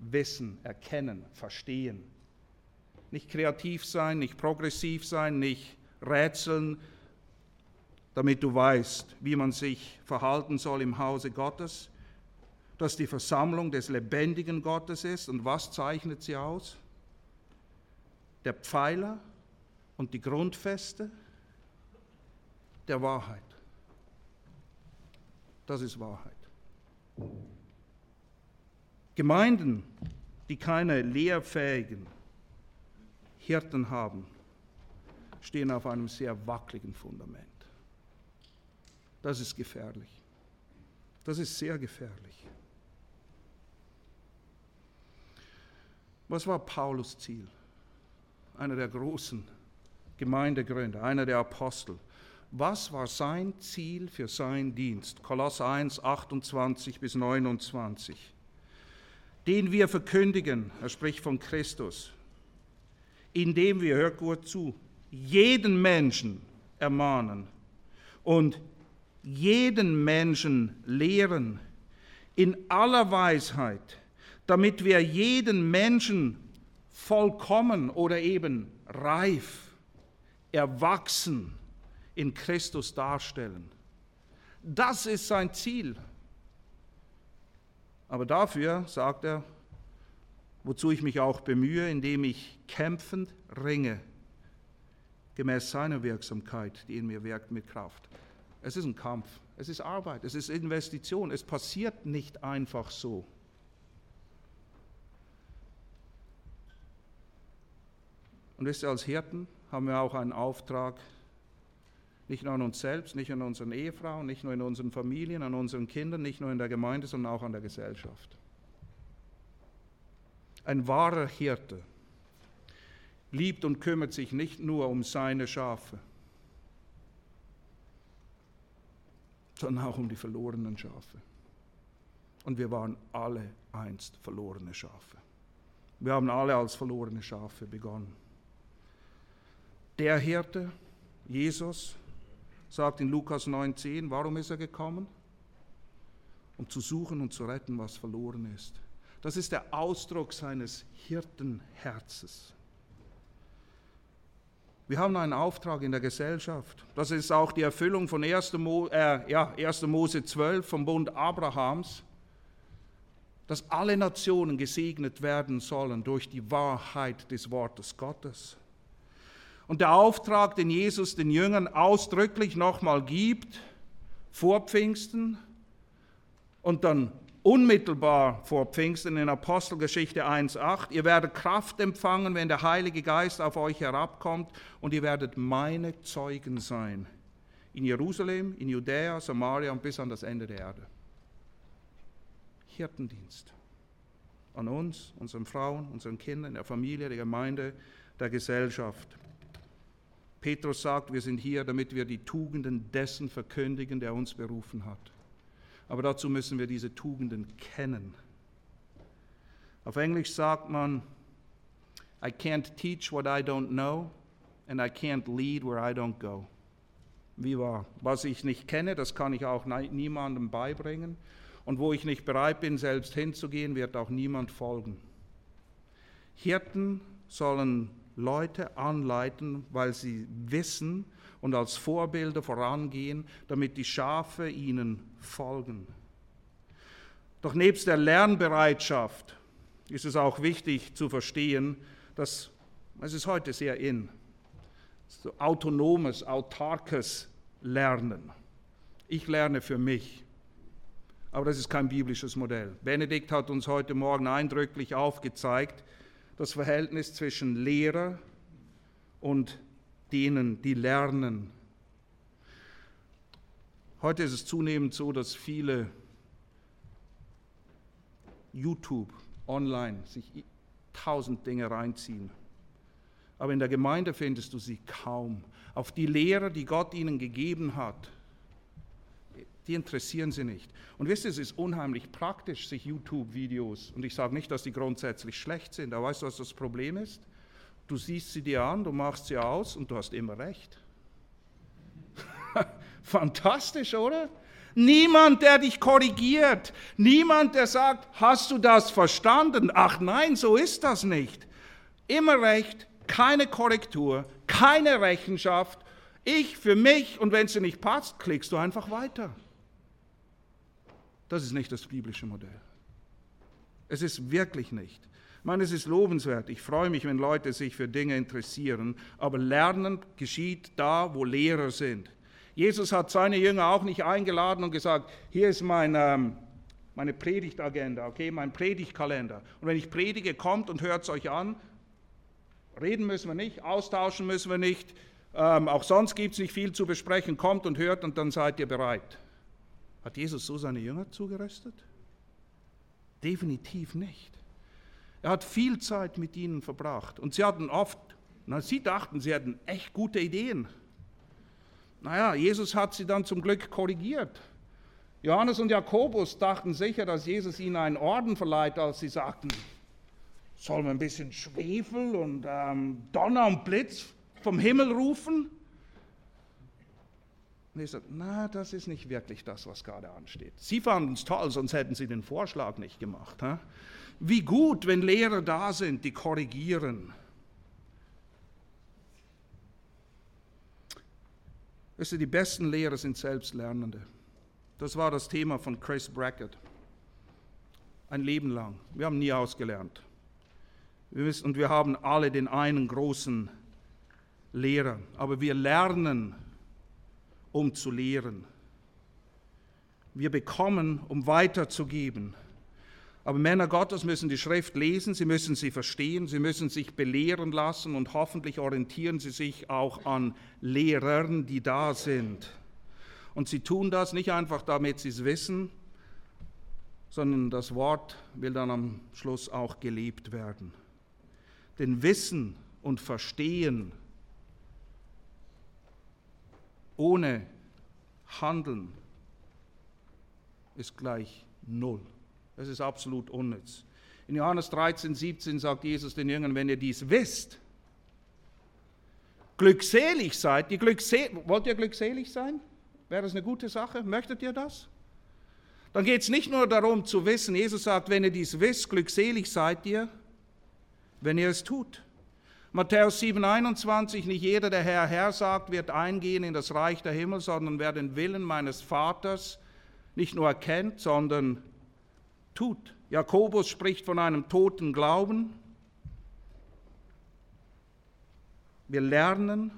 wissen, erkennen, verstehen. Nicht kreativ sein, nicht progressiv sein, nicht rätseln, damit du weißt, wie man sich verhalten soll im Hause Gottes, dass die Versammlung des lebendigen Gottes ist. Und was zeichnet sie aus? Der Pfeiler und die Grundfeste der Wahrheit. Das ist Wahrheit. Gemeinden, die keine lehrfähigen Hirten haben, stehen auf einem sehr wackeligen Fundament. Das ist gefährlich. Das ist sehr gefährlich. Was war Paulus Ziel? Einer der großen Gemeindegründer, einer der Apostel. Was war sein Ziel für seinen Dienst? Koloss 1, 28 bis 29. Den wir verkündigen, er spricht von Christus, indem wir, hört gut zu, jeden Menschen ermahnen und jeden Menschen lehren in aller Weisheit, damit wir jeden Menschen vollkommen oder eben reif erwachsen in Christus darstellen. Das ist sein Ziel. Aber dafür, sagt er, wozu ich mich auch bemühe, indem ich kämpfend ringe, gemäß seiner Wirksamkeit, die in mir wirkt mit Kraft. Es ist ein Kampf, es ist Arbeit, es ist Investition, es passiert nicht einfach so. Und wisst ihr, als Hirten haben wir auch einen Auftrag, nicht nur an uns selbst, nicht an unseren Ehefrauen, nicht nur in unseren Familien, an unseren Kindern, nicht nur in der Gemeinde, sondern auch an der Gesellschaft. Ein wahrer Hirte liebt und kümmert sich nicht nur um seine Schafe, sondern auch um die verlorenen Schafe. Und wir waren alle einst verlorene Schafe. Wir haben alle als verlorene Schafe begonnen. Der Hirte, Jesus, sagt in Lukas 9,10, warum ist er gekommen? Um zu suchen und zu retten, was verloren ist. Das ist der Ausdruck seines Hirtenherzes. Wir haben einen Auftrag in der Gesellschaft. Das ist auch die Erfüllung von 1. Mo, äh, ja, 1. Mose 12 vom Bund Abrahams, dass alle Nationen gesegnet werden sollen durch die Wahrheit des Wortes Gottes. Und der Auftrag, den Jesus den Jüngern ausdrücklich nochmal gibt, vor Pfingsten und dann unmittelbar vor Pfingsten in Apostelgeschichte 1.8, ihr werdet Kraft empfangen, wenn der Heilige Geist auf euch herabkommt und ihr werdet meine Zeugen sein. In Jerusalem, in Judäa, Samaria und bis an das Ende der Erde. Hirtendienst. An uns, unseren Frauen, unseren Kindern, der Familie, der Gemeinde, der Gesellschaft. Petrus sagt, wir sind hier, damit wir die Tugenden dessen verkündigen, der uns berufen hat. Aber dazu müssen wir diese Tugenden kennen. Auf Englisch sagt man, I can't teach what I don't know and I can't lead where I don't go. Wie war? Was ich nicht kenne, das kann ich auch niemandem beibringen. Und wo ich nicht bereit bin, selbst hinzugehen, wird auch niemand folgen. Hirten sollen Leute anleiten, weil sie wissen und als Vorbilder vorangehen, damit die Schafe ihnen folgen. Doch nebst der Lernbereitschaft ist es auch wichtig zu verstehen, dass es ist heute sehr in, so autonomes, autarkes Lernen. Ich lerne für mich. Aber das ist kein biblisches Modell. Benedikt hat uns heute Morgen eindrücklich aufgezeigt, das Verhältnis zwischen Lehrer und denen, die lernen. Heute ist es zunehmend so, dass viele YouTube, online sich tausend Dinge reinziehen. Aber in der Gemeinde findest du sie kaum. Auf die Lehrer, die Gott ihnen gegeben hat, die interessieren sie nicht. Und wisst ihr, es ist unheimlich praktisch, sich YouTube-Videos, und ich sage nicht, dass die grundsätzlich schlecht sind, aber weißt du, was das Problem ist? Du siehst sie dir an, du machst sie aus und du hast immer recht. *laughs* Fantastisch, oder? Niemand, der dich korrigiert. Niemand, der sagt, hast du das verstanden? Ach nein, so ist das nicht. Immer recht, keine Korrektur, keine Rechenschaft. Ich für mich und wenn es dir nicht passt, klickst du einfach weiter. Das ist nicht das biblische Modell. Es ist wirklich nicht. Ich meine, es ist lobenswert. Ich freue mich, wenn Leute sich für Dinge interessieren, aber Lernen geschieht da, wo Lehrer sind. Jesus hat seine Jünger auch nicht eingeladen und gesagt, hier ist mein, ähm, meine Predigtagenda, okay, mein Predigtkalender. Und wenn ich predige, kommt und hört es euch an. Reden müssen wir nicht, austauschen müssen wir nicht. Ähm, auch sonst gibt es nicht viel zu besprechen. Kommt und hört und dann seid ihr bereit. Hat Jesus so seine Jünger zugerüstet? Definitiv nicht. Er hat viel Zeit mit ihnen verbracht und sie hatten oft, na, sie dachten, sie hätten echt gute Ideen. Naja, Jesus hat sie dann zum Glück korrigiert. Johannes und Jakobus dachten sicher, dass Jesus ihnen einen Orden verleiht, als sie sagten, sollen wir ein bisschen Schwefel und ähm, Donner und Blitz vom Himmel rufen? Und ich sage, na, das ist nicht wirklich das, was gerade ansteht. Sie fanden es toll, sonst hätten sie den Vorschlag nicht gemacht. He? Wie gut, wenn Lehrer da sind, die korrigieren. Wisst ihr, die besten Lehrer sind Selbstlernende. Das war das Thema von Chris Brackett. Ein Leben lang. Wir haben nie ausgelernt. Wir wissen, und wir haben alle den einen großen Lehrer. Aber wir lernen um zu lehren. Wir bekommen, um weiterzugeben. Aber Männer Gottes müssen die Schrift lesen, sie müssen sie verstehen, sie müssen sich belehren lassen und hoffentlich orientieren sie sich auch an Lehrern, die da sind. Und sie tun das nicht einfach, damit sie es wissen, sondern das Wort will dann am Schluss auch gelebt werden. Denn Wissen und Verstehen ohne Handeln ist gleich null. Es ist absolut unnütz. In Johannes 13, 17 sagt Jesus den Jüngern, wenn ihr dies wisst, glückselig seid, ihr glücksel wollt ihr glückselig sein? Wäre das eine gute Sache? Möchtet ihr das? Dann geht es nicht nur darum zu wissen, Jesus sagt, wenn ihr dies wisst, glückselig seid ihr, wenn ihr es tut. Matthäus 7, 21, nicht jeder, der Herr, Herr sagt, wird eingehen in das Reich der Himmel, sondern wer den Willen meines Vaters nicht nur erkennt, sondern tut. Jakobus spricht von einem toten Glauben. Wir lernen,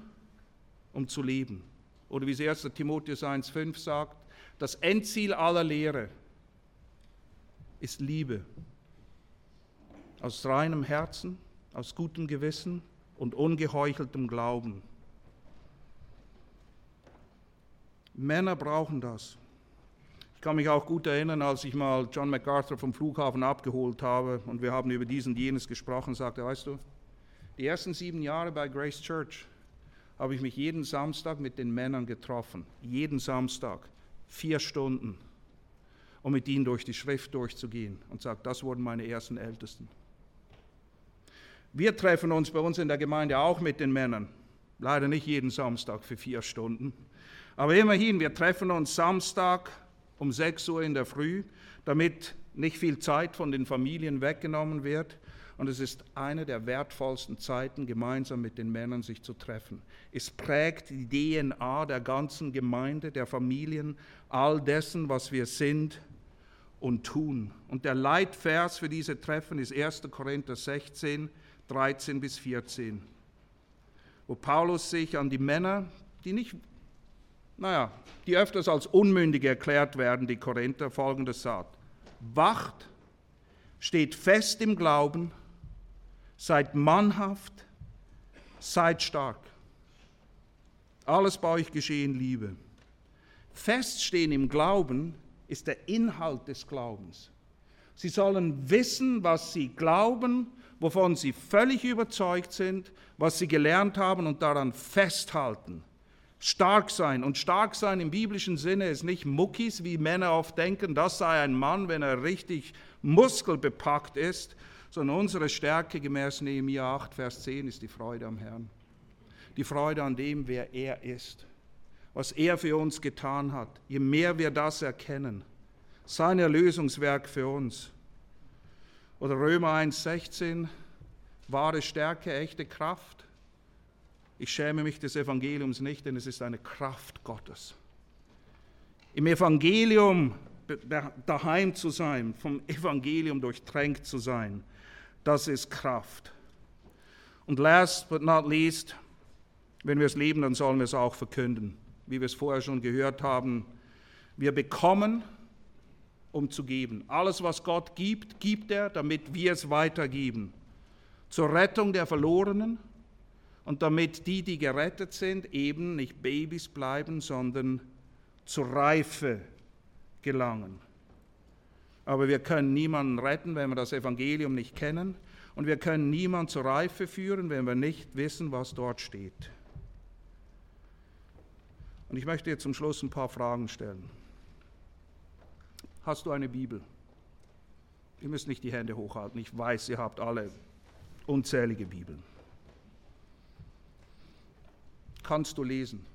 um zu leben. Oder wie es 1. Timotheus 1,5 sagt, das Endziel aller Lehre ist Liebe. Aus reinem Herzen, aus gutem Gewissen und ungeheucheltem Glauben. Männer brauchen das. Ich kann mich auch gut erinnern, als ich mal John MacArthur vom Flughafen abgeholt habe und wir haben über dies und jenes gesprochen, sagte er, weißt du, die ersten sieben Jahre bei Grace Church habe ich mich jeden Samstag mit den Männern getroffen. Jeden Samstag. Vier Stunden. Um mit ihnen durch die Schrift durchzugehen. Und sagt, das wurden meine ersten Ältesten. Wir treffen uns bei uns in der Gemeinde auch mit den Männern. Leider nicht jeden Samstag für vier Stunden. Aber immerhin, wir treffen uns Samstag um 6 Uhr in der Früh, damit nicht viel Zeit von den Familien weggenommen wird. Und es ist eine der wertvollsten Zeiten, gemeinsam mit den Männern sich zu treffen. Es prägt die DNA der ganzen Gemeinde, der Familien, all dessen, was wir sind und tun. Und der Leitvers für diese Treffen ist 1. Korinther 16, 13 bis 14, wo Paulus sich an die Männer, die nicht, naja, die öfters als unmündig erklärt werden, die Korinther, folgendes sagt. Wacht, steht fest im Glauben, seid mannhaft, seid stark. Alles bei euch geschehen Liebe. Feststehen im Glauben ist der Inhalt des Glaubens. Sie sollen wissen, was sie glauben, wovon sie völlig überzeugt sind, was sie gelernt haben und daran festhalten. Stark sein. Und stark sein im biblischen Sinne ist nicht Muckis, wie Männer oft denken, das sei ein Mann, wenn er richtig muskelbepackt ist, sondern unsere Stärke gemäß Nehemiah 8, Vers 10 ist die Freude am Herrn. Die Freude an dem, wer er ist, was er für uns getan hat. Je mehr wir das erkennen, sein Erlösungswerk für uns. Oder Römer 1, 16, wahre Stärke, echte Kraft. Ich schäme mich des Evangeliums nicht, denn es ist eine Kraft Gottes. Im Evangelium daheim zu sein, vom Evangelium durchtränkt zu sein, das ist Kraft. Und last but not least, wenn wir es leben, dann sollen wir es auch verkünden. Wie wir es vorher schon gehört haben, wir bekommen, um zu geben. Alles, was Gott gibt, gibt er, damit wir es weitergeben. Zur Rettung der Verlorenen und damit die, die gerettet sind, eben nicht Babys bleiben, sondern zur Reife gelangen. Aber wir können niemanden retten, wenn wir das Evangelium nicht kennen. Und wir können niemanden zur Reife führen, wenn wir nicht wissen, was dort steht. Und ich möchte dir zum Schluss ein paar Fragen stellen. Hast du eine Bibel? Ihr müsst nicht die Hände hochhalten. Ich weiß, ihr habt alle unzählige Bibeln. Kannst du lesen?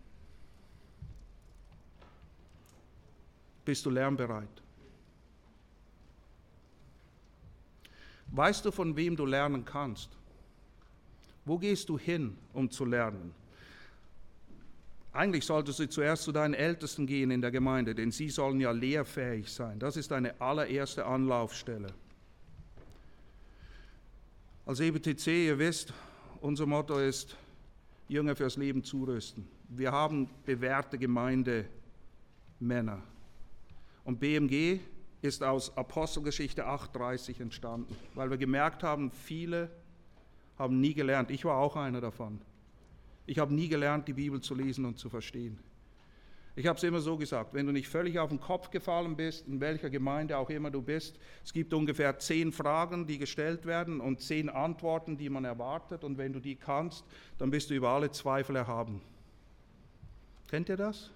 Bist du lernbereit? Weißt du, von wem du lernen kannst? Wo gehst du hin, um zu lernen? Eigentlich solltest du zuerst zu deinen Ältesten gehen in der Gemeinde, denn sie sollen ja lehrfähig sein. Das ist deine allererste Anlaufstelle. Als EBTC, ihr wisst, unser Motto ist, Jünger fürs Leben zurüsten. Wir haben bewährte Gemeindemänner. Und BMG ist aus Apostelgeschichte 8.30 entstanden, weil wir gemerkt haben, viele haben nie gelernt. Ich war auch einer davon. Ich habe nie gelernt, die Bibel zu lesen und zu verstehen. Ich habe es immer so gesagt, wenn du nicht völlig auf den Kopf gefallen bist, in welcher Gemeinde auch immer du bist, es gibt ungefähr zehn Fragen, die gestellt werden und zehn Antworten, die man erwartet. Und wenn du die kannst, dann bist du über alle Zweifel erhaben. Kennt ihr das?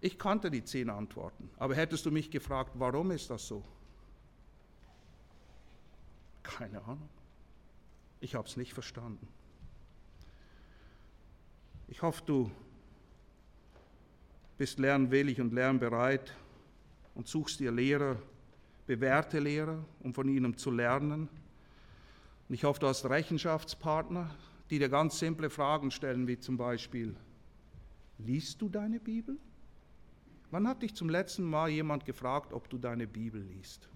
Ich kannte die zehn Antworten, aber hättest du mich gefragt, warum ist das so? Keine Ahnung. Ich habe es nicht verstanden. Ich hoffe, du bist lernwillig und lernbereit und suchst dir Lehrer, bewährte Lehrer, um von ihnen zu lernen. Und ich hoffe, du hast Rechenschaftspartner, die dir ganz simple Fragen stellen, wie zum Beispiel, liest du deine Bibel? Wann hat dich zum letzten Mal jemand gefragt, ob du deine Bibel liest?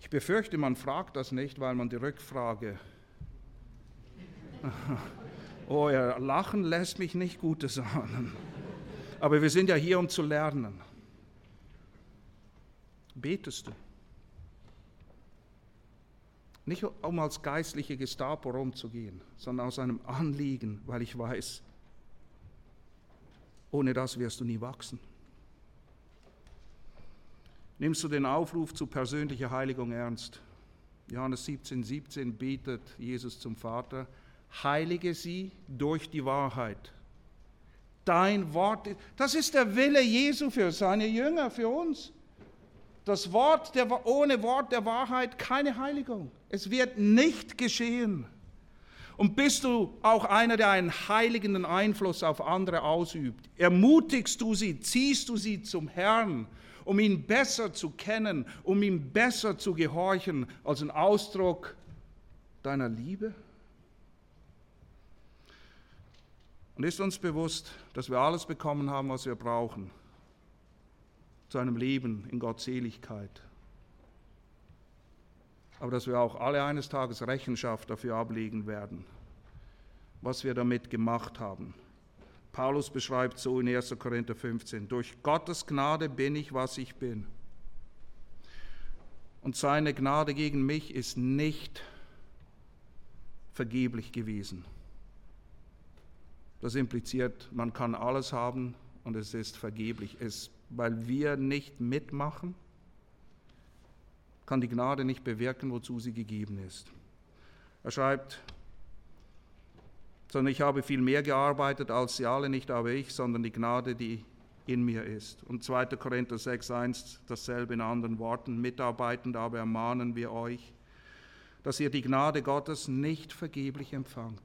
Ich befürchte, man fragt das nicht, weil man die Rückfrage, *laughs* oh ja, Lachen lässt mich nicht Gutes ahnen. Aber wir sind ja hier, um zu lernen. Betest du? Nicht um als geistliche Gestapo rumzugehen, sondern aus einem Anliegen, weil ich weiß, ohne das wirst du nie wachsen. Nimmst du den Aufruf zu persönlicher Heiligung ernst? Johannes 17, 17 betet Jesus zum Vater, heilige sie durch die Wahrheit. Dein Wort, das ist der Wille Jesu für seine Jünger, für uns. Das Wort der, ohne Wort der Wahrheit keine Heiligung. Es wird nicht geschehen. Und bist du auch einer, der einen heiligenden Einfluss auf andere ausübt? Ermutigst du sie, ziehst du sie zum Herrn, um ihn besser zu kennen, um ihm besser zu gehorchen, als ein Ausdruck deiner Liebe? Und ist uns bewusst, dass wir alles bekommen haben, was wir brauchen, zu einem Leben in Gottseligkeit. Aber dass wir auch alle eines Tages Rechenschaft dafür ablegen werden, was wir damit gemacht haben. Paulus beschreibt so in 1. Korinther 15, durch Gottes Gnade bin ich, was ich bin. Und seine Gnade gegen mich ist nicht vergeblich gewesen. Das impliziert, man kann alles haben und es ist vergeblich. Es, weil wir nicht mitmachen, kann die Gnade nicht bewirken, wozu sie gegeben ist. Er schreibt, sondern ich habe viel mehr gearbeitet als sie alle, nicht aber ich, sondern die Gnade, die in mir ist. Und 2. Korinther 6.1 dasselbe in anderen Worten, mitarbeitend aber ermahnen wir euch, dass ihr die Gnade Gottes nicht vergeblich empfangt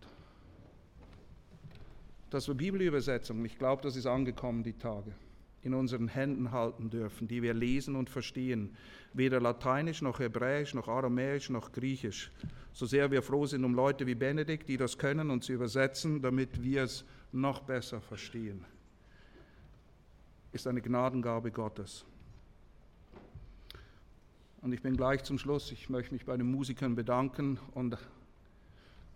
dass wir Bibelübersetzungen, ich glaube, das ist angekommen die Tage, in unseren Händen halten dürfen, die wir lesen und verstehen. Weder Lateinisch noch Hebräisch noch Aramäisch noch Griechisch. So sehr wir froh sind um Leute wie Benedikt, die das können und sie übersetzen, damit wir es noch besser verstehen. Ist eine Gnadengabe Gottes. Und ich bin gleich zum Schluss. Ich möchte mich bei den Musikern bedanken und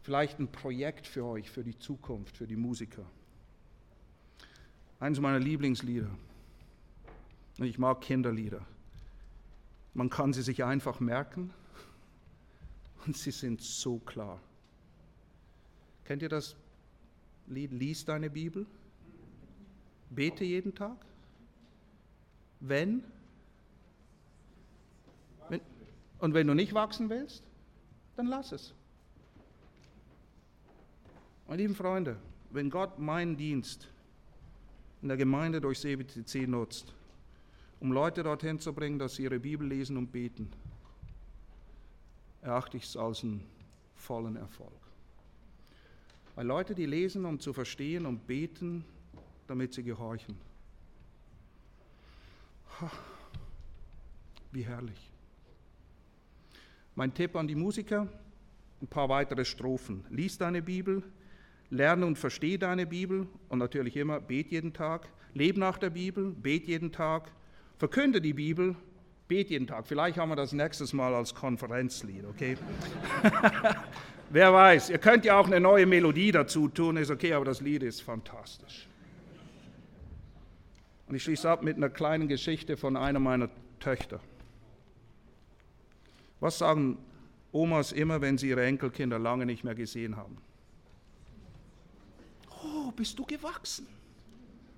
vielleicht ein Projekt für euch, für die Zukunft, für die Musiker. Eines meiner Lieblingslieder. Und ich mag Kinderlieder. Man kann sie sich einfach merken und sie sind so klar. Kennt ihr das Lied Lies deine Bibel? Bete jeden Tag? Wenn? wenn und wenn du nicht wachsen willst, dann lass es. Meine lieben Freunde, wenn Gott meinen Dienst in der Gemeinde durch CBTC nutzt, um Leute dorthin zu bringen, dass sie ihre Bibel lesen und beten, erachte ich es als einen vollen Erfolg. Weil Leute, die lesen, um zu verstehen und beten, damit sie gehorchen. Wie herrlich. Mein Tipp an die Musiker, ein paar weitere Strophen. Lies deine Bibel, lerne und verstehe deine Bibel und natürlich immer, bet jeden Tag, lebe nach der Bibel, bet jeden Tag, verkünde die Bibel, bet jeden Tag. Vielleicht haben wir das nächstes Mal als Konferenzlied, okay? *laughs* Wer weiß, ihr könnt ja auch eine neue Melodie dazu tun, ist okay, aber das Lied ist fantastisch. Und ich schließe ab mit einer kleinen Geschichte von einer meiner Töchter. Was sagen Omas immer, wenn sie ihre Enkelkinder lange nicht mehr gesehen haben? Bist du gewachsen?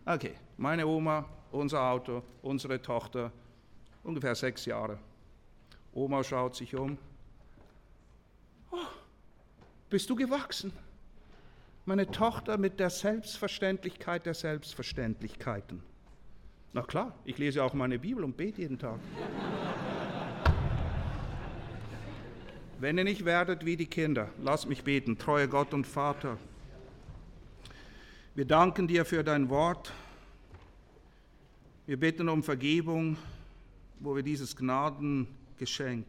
Okay, meine Oma, unser Auto, unsere Tochter, ungefähr sechs Jahre. Oma schaut sich um. Oh, bist du gewachsen? Meine Tochter mit der Selbstverständlichkeit der Selbstverständlichkeiten. Na klar, ich lese auch meine Bibel und bete jeden Tag. Wenn ihr nicht werdet wie die Kinder, lasst mich beten, treuer Gott und Vater. Wir danken dir für dein Wort. Wir bitten um Vergebung, wo wir dieses Gnadengeschenk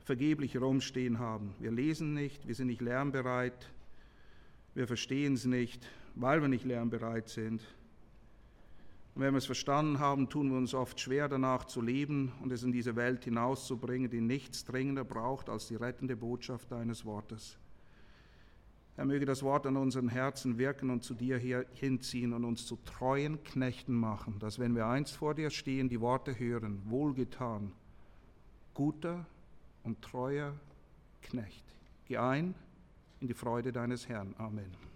vergeblich rumstehen haben. Wir lesen nicht, wir sind nicht lernbereit, wir verstehen es nicht, weil wir nicht lernbereit sind. Und wenn wir es verstanden haben, tun wir uns oft schwer danach zu leben und es in diese Welt hinauszubringen, die nichts dringender braucht als die rettende Botschaft deines Wortes. Er möge das Wort an unseren Herzen wirken und zu dir hinziehen und uns zu treuen Knechten machen, dass wenn wir einst vor dir stehen, die Worte hören, wohlgetan, guter und treuer Knecht. Geh ein in die Freude deines Herrn. Amen.